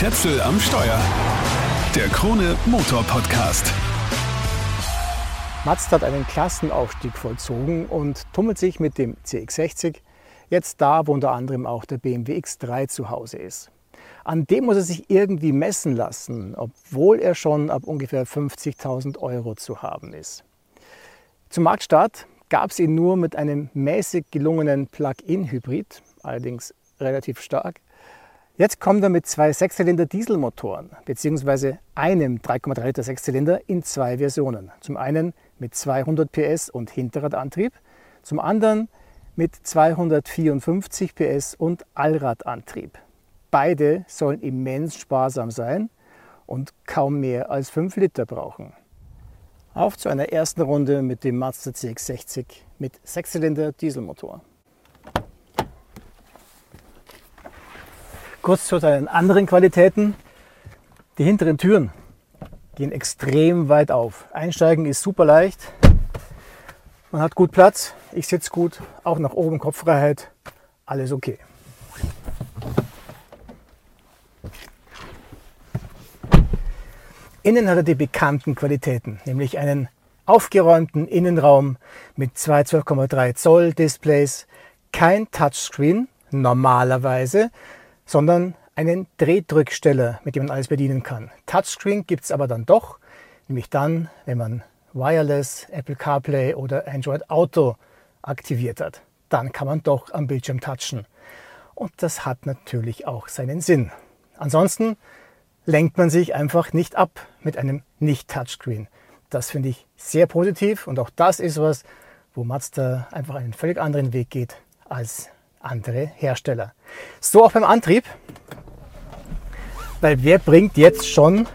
Schätzel am Steuer. Der Krone Motor Podcast. Mazda hat einen Klassenaufstieg vollzogen und tummelt sich mit dem CX60 jetzt da, wo unter anderem auch der BMW X3 zu Hause ist. An dem muss er sich irgendwie messen lassen, obwohl er schon ab ungefähr 50.000 Euro zu haben ist. Zum Marktstart gab es ihn nur mit einem mäßig gelungenen Plug-in-Hybrid, allerdings relativ stark. Jetzt kommt er mit zwei Sechszylinder Dieselmotoren bzw. einem 3,3 Liter Sechszylinder in zwei Versionen. Zum einen mit 200 PS und Hinterradantrieb, zum anderen mit 254 PS und Allradantrieb. Beide sollen immens sparsam sein und kaum mehr als 5 Liter brauchen. Auf zu einer ersten Runde mit dem Mazda CX-60 mit Sechszylinder Dieselmotor. Kurz zu seinen anderen Qualitäten. Die hinteren Türen gehen extrem weit auf. Einsteigen ist super leicht. Man hat gut Platz. Ich sitze gut. Auch nach oben Kopffreiheit. Alles okay. Innen hat er die bekannten Qualitäten, nämlich einen aufgeräumten Innenraum mit zwei 12,3 Zoll Displays, kein Touchscreen normalerweise, sondern einen Drehdrücksteller, mit dem man alles bedienen kann. Touchscreen gibt es aber dann doch, nämlich dann, wenn man Wireless, Apple CarPlay oder Android Auto aktiviert hat. Dann kann man doch am Bildschirm touchen. Und das hat natürlich auch seinen Sinn. Ansonsten lenkt man sich einfach nicht ab mit einem Nicht-Touchscreen. Das finde ich sehr positiv und auch das ist was, wo Mazda einfach einen völlig anderen Weg geht als andere Hersteller. So auch beim Antrieb, weil wer bringt jetzt schon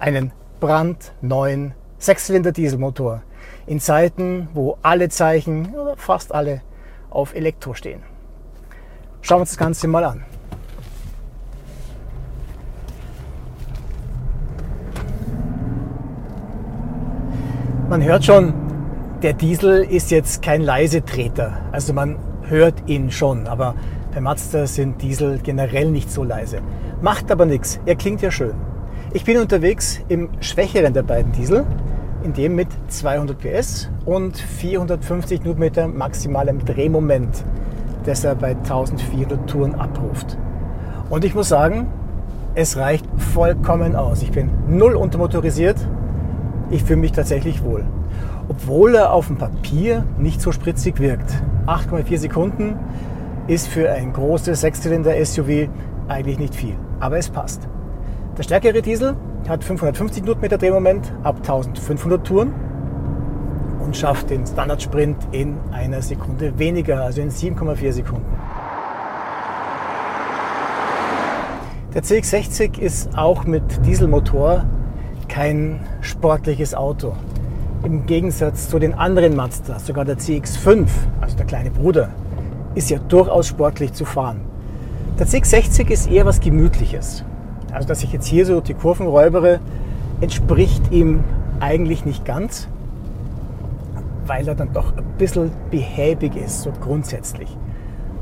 einen brandneuen Sechszylinder Dieselmotor in Zeiten, wo alle Zeichen oder fast alle auf Elektro stehen. Schauen wir uns das Ganze mal an. Man hört schon, der Diesel ist jetzt kein Leisetreter. Also man hört ihn schon, aber bei Mazda sind Diesel generell nicht so leise. Macht aber nichts, er klingt ja schön. Ich bin unterwegs im schwächeren der beiden Diesel, in dem mit 200 PS und 450 Newtonmeter maximalem Drehmoment, das er bei 1400 Touren abruft. Und ich muss sagen, es reicht vollkommen aus. Ich bin null untermotorisiert. Ich fühle mich tatsächlich wohl obwohl er auf dem Papier nicht so spritzig wirkt. 8,4 Sekunden ist für ein großes Sechszylinder-SUV eigentlich nicht viel, aber es passt. Der stärkere Diesel hat 550 Newtonmeter Drehmoment ab 1500 Touren und schafft den Standardsprint in einer Sekunde weniger, also in 7,4 Sekunden. Der CX60 ist auch mit Dieselmotor kein sportliches Auto im Gegensatz zu den anderen Mazda, sogar der CX5, also der kleine Bruder, ist ja durchaus sportlich zu fahren. Der CX60 ist eher was Gemütliches. Also, dass ich jetzt hier so die Kurven räubere, entspricht ihm eigentlich nicht ganz, weil er dann doch ein bisschen behäbig ist, so grundsätzlich.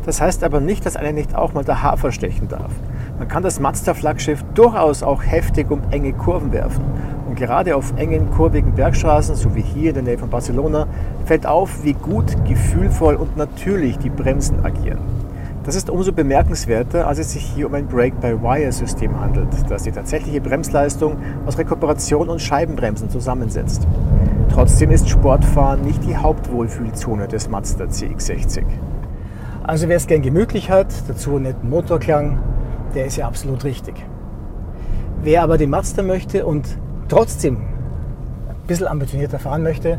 Das heißt aber nicht, dass einer nicht auch mal der Hafer stechen darf. Man kann das Mazda-Flaggschiff durchaus auch heftig um enge Kurven werfen. Und gerade auf engen, kurvigen Bergstraßen, so wie hier in der Nähe von Barcelona, fällt auf, wie gut, gefühlvoll und natürlich die Bremsen agieren. Das ist umso bemerkenswerter, als es sich hier um ein Brake-by-Wire-System handelt, das die tatsächliche Bremsleistung aus Rekuperation und Scheibenbremsen zusammensetzt. Trotzdem ist Sportfahren nicht die Hauptwohlfühlzone des Mazda CX-60. Also wer es gern gemütlich hat, dazu einen netten Motorklang, der ist ja absolut richtig. Wer aber den Mazda möchte und trotzdem ein bisschen ambitionierter fahren möchte,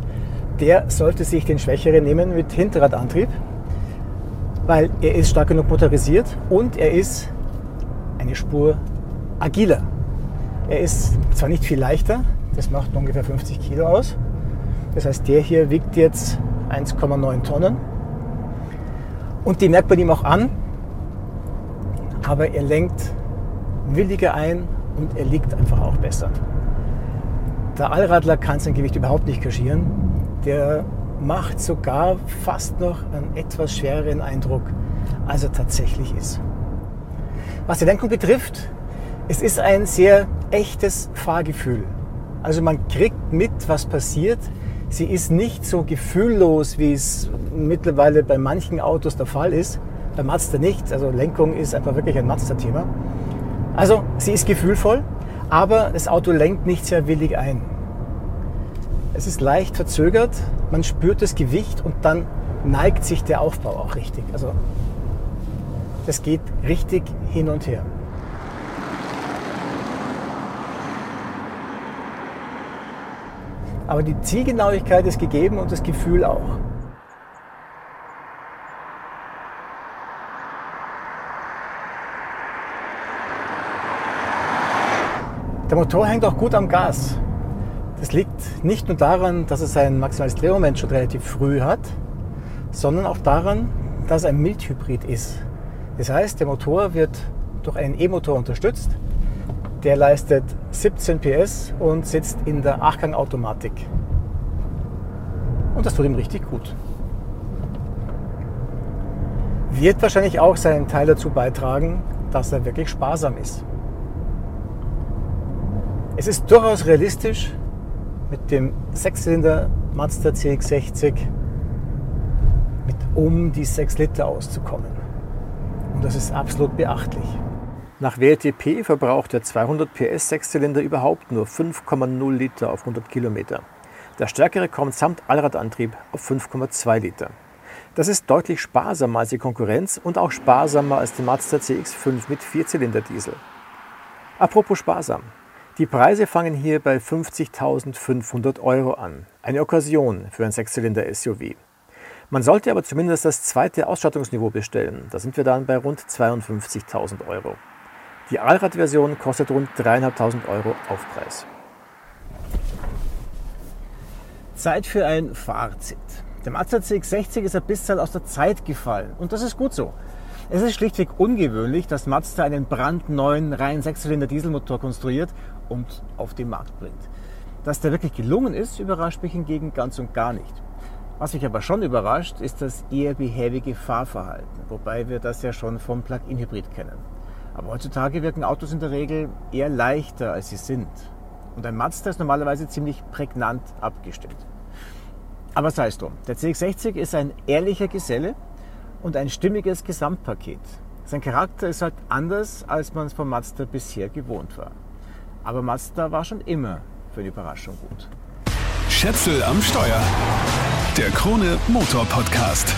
der sollte sich den schwächeren nehmen mit Hinterradantrieb, weil er ist stark genug motorisiert und er ist eine Spur agiler. Er ist zwar nicht viel leichter, das macht ungefähr 50 Kilo aus. Das heißt, der hier wiegt jetzt 1,9 Tonnen. Und die merkt man ihm auch an, aber er lenkt williger ein und er liegt einfach auch besser. Der Allradler kann sein Gewicht überhaupt nicht kaschieren. Der macht sogar fast noch einen etwas schwereren Eindruck, als er tatsächlich ist. Was die Lenkung betrifft, Es ist ein sehr echtes Fahrgefühl. Also man kriegt mit, was passiert. Sie ist nicht so gefühllos, wie es mittlerweile bei manchen Autos der Fall ist. Bei Mazda nicht. Also Lenkung ist einfach wirklich ein Mazda-Thema. Also sie ist gefühlvoll, aber das Auto lenkt nicht sehr willig ein. Es ist leicht verzögert, man spürt das Gewicht und dann neigt sich der Aufbau auch richtig. Also das geht richtig hin und her. Aber die Zielgenauigkeit ist gegeben und das Gefühl auch. Der Motor hängt auch gut am Gas. Das liegt nicht nur daran, dass es ein maximales Drehmoment schon relativ früh hat, sondern auch daran, dass es ein Mildhybrid ist. Das heißt, der Motor wird durch einen E-Motor unterstützt der leistet 17 PS und sitzt in der Achtgang-Automatik. Und das tut ihm richtig gut. Wird wahrscheinlich auch seinen Teil dazu beitragen, dass er wirklich sparsam ist. Es ist durchaus realistisch, mit dem Sechszylinder Mazda CX-60 mit um die 6 Liter auszukommen. Und das ist absolut beachtlich. Nach WLTP verbraucht der 200 PS Sechszylinder überhaupt nur 5,0 Liter auf 100 Kilometer. Der stärkere kommt samt Allradantrieb auf 5,2 Liter. Das ist deutlich sparsamer als die Konkurrenz und auch sparsamer als der Mazda CX-5 mit Vierzylinder-Diesel. Apropos sparsam. Die Preise fangen hier bei 50.500 Euro an. Eine Okkasion für ein Sechszylinder-SUV. Man sollte aber zumindest das zweite Ausstattungsniveau bestellen. Da sind wir dann bei rund 52.000 Euro. Die Allradversion kostet rund 3.500 Euro Aufpreis. Zeit für ein Fazit. Der Mazda CX-60 ist ein bisschen aus der Zeit gefallen und das ist gut so. Es ist schlichtweg ungewöhnlich, dass Mazda einen brandneuen rein Sechszylinder Dieselmotor konstruiert und auf den Markt bringt. Dass der wirklich gelungen ist, überrascht mich hingegen ganz und gar nicht. Was mich aber schon überrascht, ist das eher behäbige Fahrverhalten, wobei wir das ja schon vom Plug-in-Hybrid kennen. Aber heutzutage wirken Autos in der Regel eher leichter, als sie sind. Und ein Mazda ist normalerweise ziemlich prägnant abgestimmt. Aber sei es drum. Der CX-60 ist ein ehrlicher Geselle und ein stimmiges Gesamtpaket. Sein Charakter ist halt anders, als man es von Mazda bisher gewohnt war. Aber Mazda war schon immer für eine Überraschung gut. Schätzel am Steuer. Der Krone Motor Podcast.